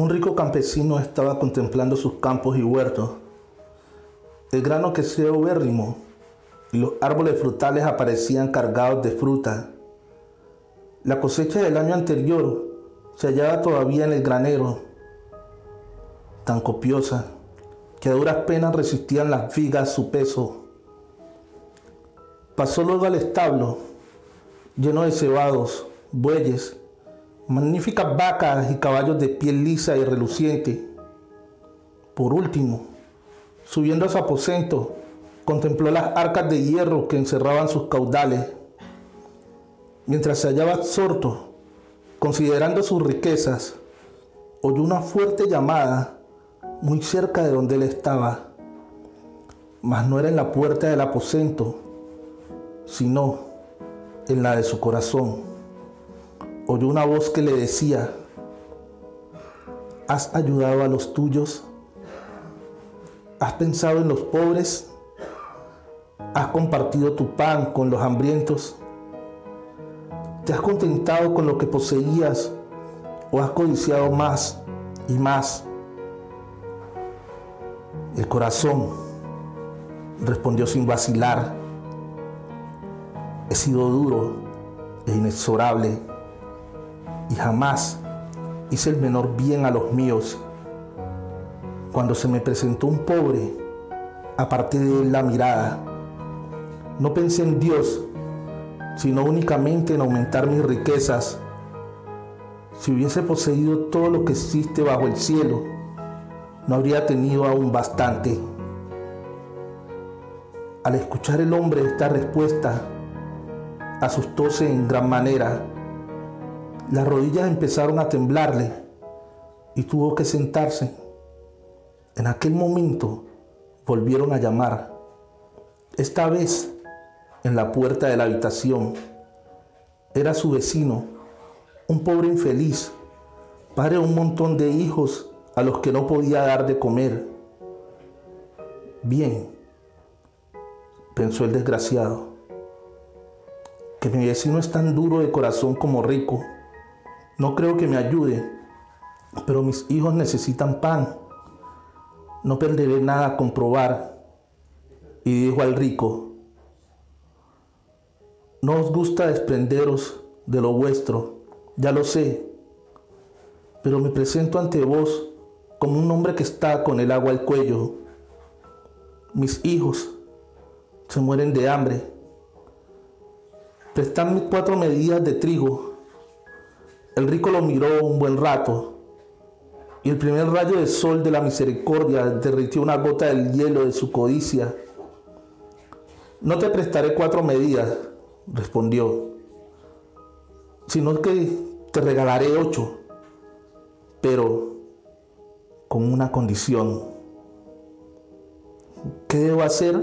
Un rico campesino estaba contemplando sus campos y huertos. El grano crecía ubérrimo y los árboles frutales aparecían cargados de fruta. La cosecha del año anterior se hallaba todavía en el granero, tan copiosa que a duras penas resistían las vigas su peso. Pasó luego al establo, lleno de cebados, bueyes, magníficas vacas y caballos de piel lisa y reluciente. Por último, subiendo a su aposento, contempló las arcas de hierro que encerraban sus caudales. Mientras se hallaba absorto, considerando sus riquezas, oyó una fuerte llamada muy cerca de donde él estaba, mas no era en la puerta del aposento, sino en la de su corazón. Oyó una voz que le decía, ¿has ayudado a los tuyos? ¿Has pensado en los pobres? ¿Has compartido tu pan con los hambrientos? ¿Te has contentado con lo que poseías o has codiciado más y más? El corazón respondió sin vacilar. He sido duro e inexorable y jamás hice el menor bien a los míos. Cuando se me presentó un pobre, aparté de él la mirada. No pensé en Dios, sino únicamente en aumentar mis riquezas. Si hubiese poseído todo lo que existe bajo el cielo, no habría tenido aún bastante. Al escuchar el hombre esta respuesta, asustóse en gran manera. Las rodillas empezaron a temblarle y tuvo que sentarse. En aquel momento volvieron a llamar, esta vez en la puerta de la habitación. Era su vecino, un pobre infeliz, padre de un montón de hijos a los que no podía dar de comer. Bien, pensó el desgraciado, que mi vecino es tan duro de corazón como rico. No creo que me ayude, pero mis hijos necesitan pan. No perderé nada a comprobar. Y dijo al rico, no os gusta desprenderos de lo vuestro, ya lo sé, pero me presento ante vos como un hombre que está con el agua al cuello. Mis hijos se mueren de hambre. Prestadme cuatro medidas de trigo. El rico lo miró un buen rato y el primer rayo de sol de la misericordia derritió una gota del hielo de su codicia. No te prestaré cuatro medidas, respondió, sino que te regalaré ocho, pero con una condición. ¿Qué debo hacer?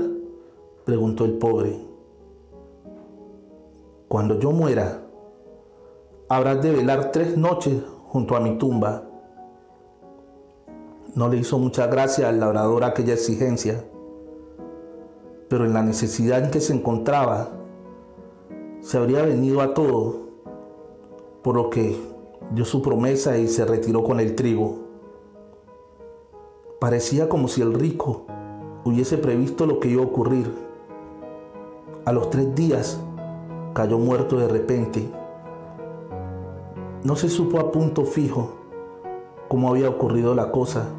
preguntó el pobre. Cuando yo muera, habrás de velar tres noches junto a mi tumba. No le hizo mucha gracia al labrador aquella exigencia, pero en la necesidad en que se encontraba, se habría venido a todo, por lo que dio su promesa y se retiró con el trigo. Parecía como si el rico hubiese previsto lo que iba a ocurrir. A los tres días cayó muerto de repente. No se supo a punto fijo cómo había ocurrido la cosa,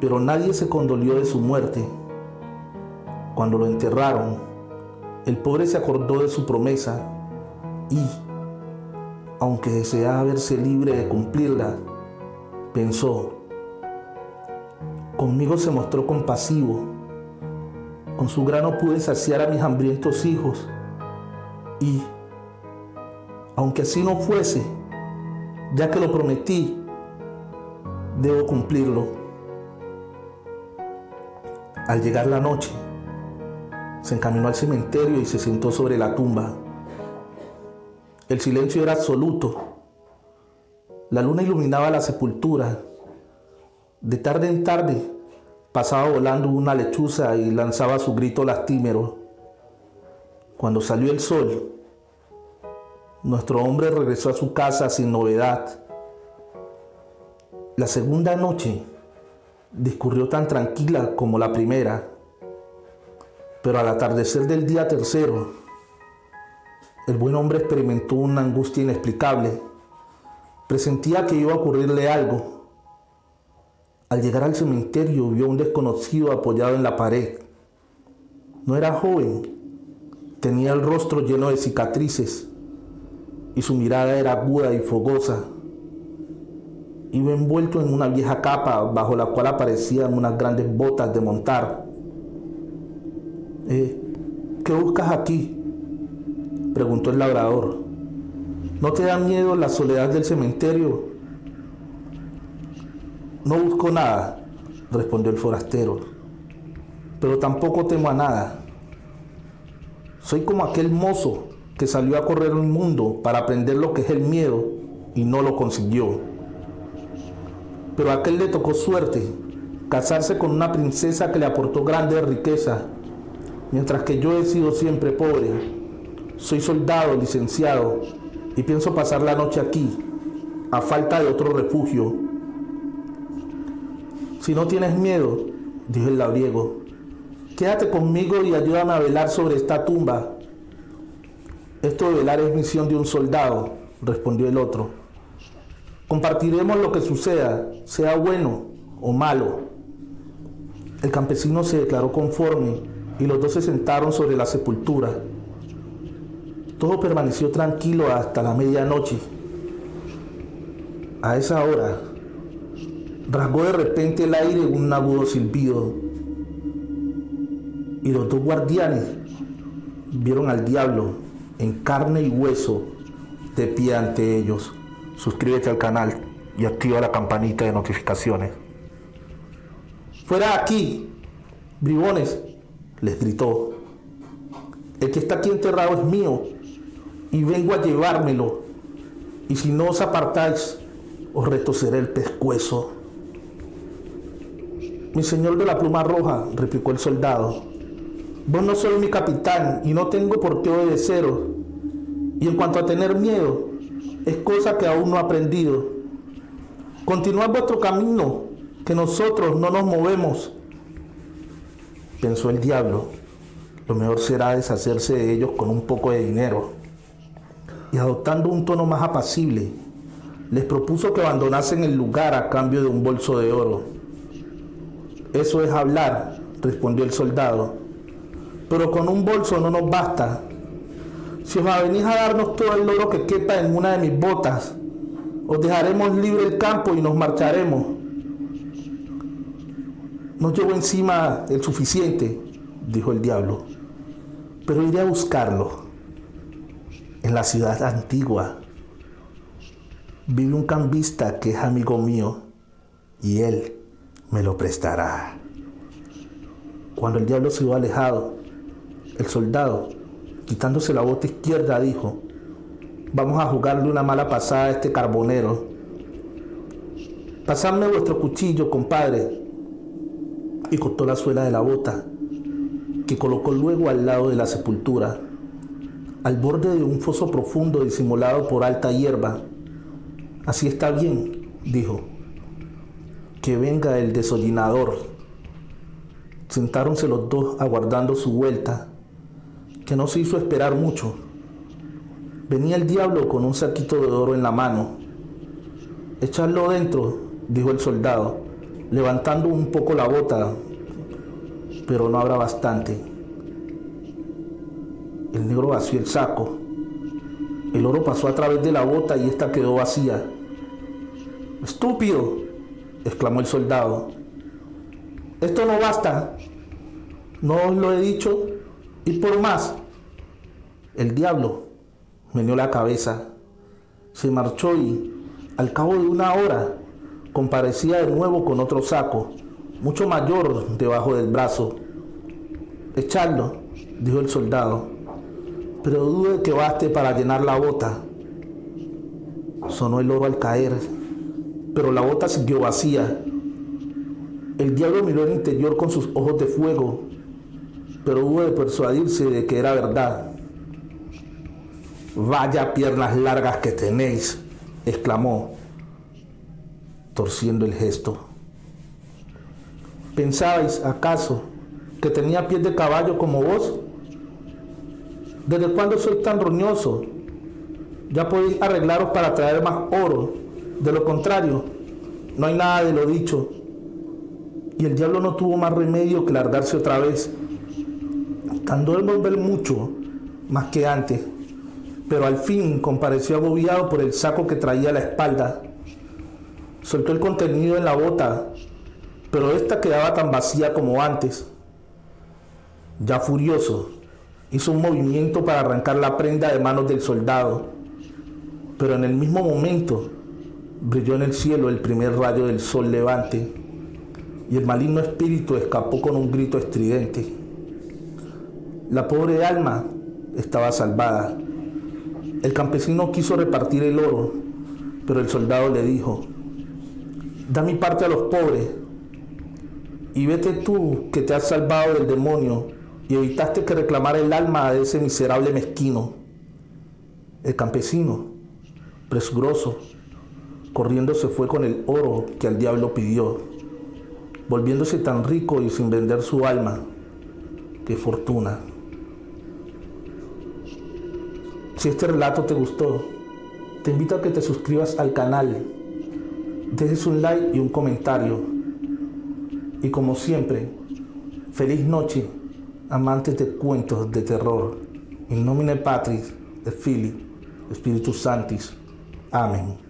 pero nadie se condolió de su muerte. Cuando lo enterraron, el pobre se acordó de su promesa y, aunque deseaba verse libre de cumplirla, pensó, Conmigo se mostró compasivo. Con su grano pude saciar a mis hambrientos hijos. Y, aunque así no fuese, ya que lo prometí, debo cumplirlo. Al llegar la noche, se encaminó al cementerio y se sentó sobre la tumba. El silencio era absoluto. La luna iluminaba la sepultura de tarde en tarde pasaba volando una lechuza y lanzaba su grito lastimero. Cuando salió el sol, nuestro hombre regresó a su casa sin novedad. La segunda noche discurrió tan tranquila como la primera, pero al atardecer del día tercero, el buen hombre experimentó una angustia inexplicable. Presentía que iba a ocurrirle algo. Al llegar al cementerio vio a un desconocido apoyado en la pared. No era joven, tenía el rostro lleno de cicatrices y su mirada era aguda y fogosa. Iba envuelto en una vieja capa bajo la cual aparecían unas grandes botas de montar. Eh, ¿Qué buscas aquí? preguntó el labrador. ¿No te da miedo la soledad del cementerio? No busco nada, respondió el forastero, pero tampoco temo a nada. Soy como aquel mozo que salió a correr el mundo para aprender lo que es el miedo y no lo consiguió. Pero a aquel le tocó suerte, casarse con una princesa que le aportó grande riqueza, mientras que yo he sido siempre pobre. Soy soldado, licenciado, y pienso pasar la noche aquí, a falta de otro refugio. Si no tienes miedo, dijo el labriego, quédate conmigo y ayúdame a velar sobre esta tumba esto de velar es misión de un soldado, respondió el otro. Compartiremos lo que suceda, sea bueno o malo. El campesino se declaró conforme y los dos se sentaron sobre la sepultura. Todo permaneció tranquilo hasta la medianoche. A esa hora, rasgó de repente el aire un agudo silbido y los dos guardianes vieron al diablo en carne y hueso de pie ante ellos. Suscríbete al canal y activa la campanita de notificaciones. Fuera aquí, bribones, les gritó. El que está aquí enterrado es mío y vengo a llevármelo. Y si no os apartáis, os retoceré el pescuezo. Mi señor de la pluma roja, replicó el soldado, Vos no sois mi capitán y no tengo por qué obedeceros. Y en cuanto a tener miedo, es cosa que aún no he aprendido. Continuad vuestro camino, que nosotros no nos movemos. Pensó el diablo, lo mejor será deshacerse de ellos con un poco de dinero. Y adoptando un tono más apacible, les propuso que abandonasen el lugar a cambio de un bolso de oro. Eso es hablar, respondió el soldado pero con un bolso no nos basta. Si os venís a darnos todo el oro que quepa en una de mis botas, os dejaremos libre el campo y nos marcharemos. No llevo encima el suficiente, dijo el diablo, pero iré a buscarlo. En la ciudad antigua vive un cambista que es amigo mío y él me lo prestará. Cuando el diablo se iba alejado, el soldado, quitándose la bota izquierda, dijo, vamos a jugarle una mala pasada a este carbonero. Pasadme vuestro cuchillo, compadre. Y cortó la suela de la bota, que colocó luego al lado de la sepultura, al borde de un foso profundo disimulado por alta hierba. Así está bien, dijo. Que venga el desollinador. Sentáronse los dos aguardando su vuelta que no se hizo esperar mucho. Venía el diablo con un saquito de oro en la mano. Echarlo dentro, dijo el soldado, levantando un poco la bota, pero no habrá bastante. El negro vació el saco. El oro pasó a través de la bota y ésta quedó vacía. Estúpido, exclamó el soldado. Esto no basta. ¿No os lo he dicho? Y por más, el diablo meneó la cabeza, se marchó y al cabo de una hora comparecía de nuevo con otro saco, mucho mayor debajo del brazo. Echadlo, dijo el soldado, pero dude que baste para llenar la bota. Sonó el oro al caer, pero la bota siguió vacía. El diablo miró el interior con sus ojos de fuego pero hubo de persuadirse de que era verdad. Vaya piernas largas que tenéis, exclamó. torciendo el gesto. ¿Pensabais acaso que tenía pies de caballo como vos? ¿Desde cuándo soy tan roñoso? Ya podéis arreglaros para traer más oro. De lo contrario, no hay nada de lo dicho. Y el diablo no tuvo más remedio que largarse otra vez. Tardó en volver mucho, más que antes, pero al fin compareció agobiado por el saco que traía a la espalda. Soltó el contenido en la bota, pero esta quedaba tan vacía como antes. Ya furioso, hizo un movimiento para arrancar la prenda de manos del soldado, pero en el mismo momento brilló en el cielo el primer rayo del sol levante y el maligno espíritu escapó con un grito estridente. La pobre alma estaba salvada. El campesino quiso repartir el oro, pero el soldado le dijo, da mi parte a los pobres y vete tú que te has salvado del demonio y evitaste que reclamara el alma de ese miserable mezquino. El campesino, presuroso, corriendo se fue con el oro que al diablo pidió, volviéndose tan rico y sin vender su alma. ¡Qué fortuna! Si este relato te gustó, te invito a que te suscribas al canal, dejes un like y un comentario. Y como siempre, feliz noche, amantes de cuentos de terror. In nomine Patris, de Fili, Espíritu Santis. Amén.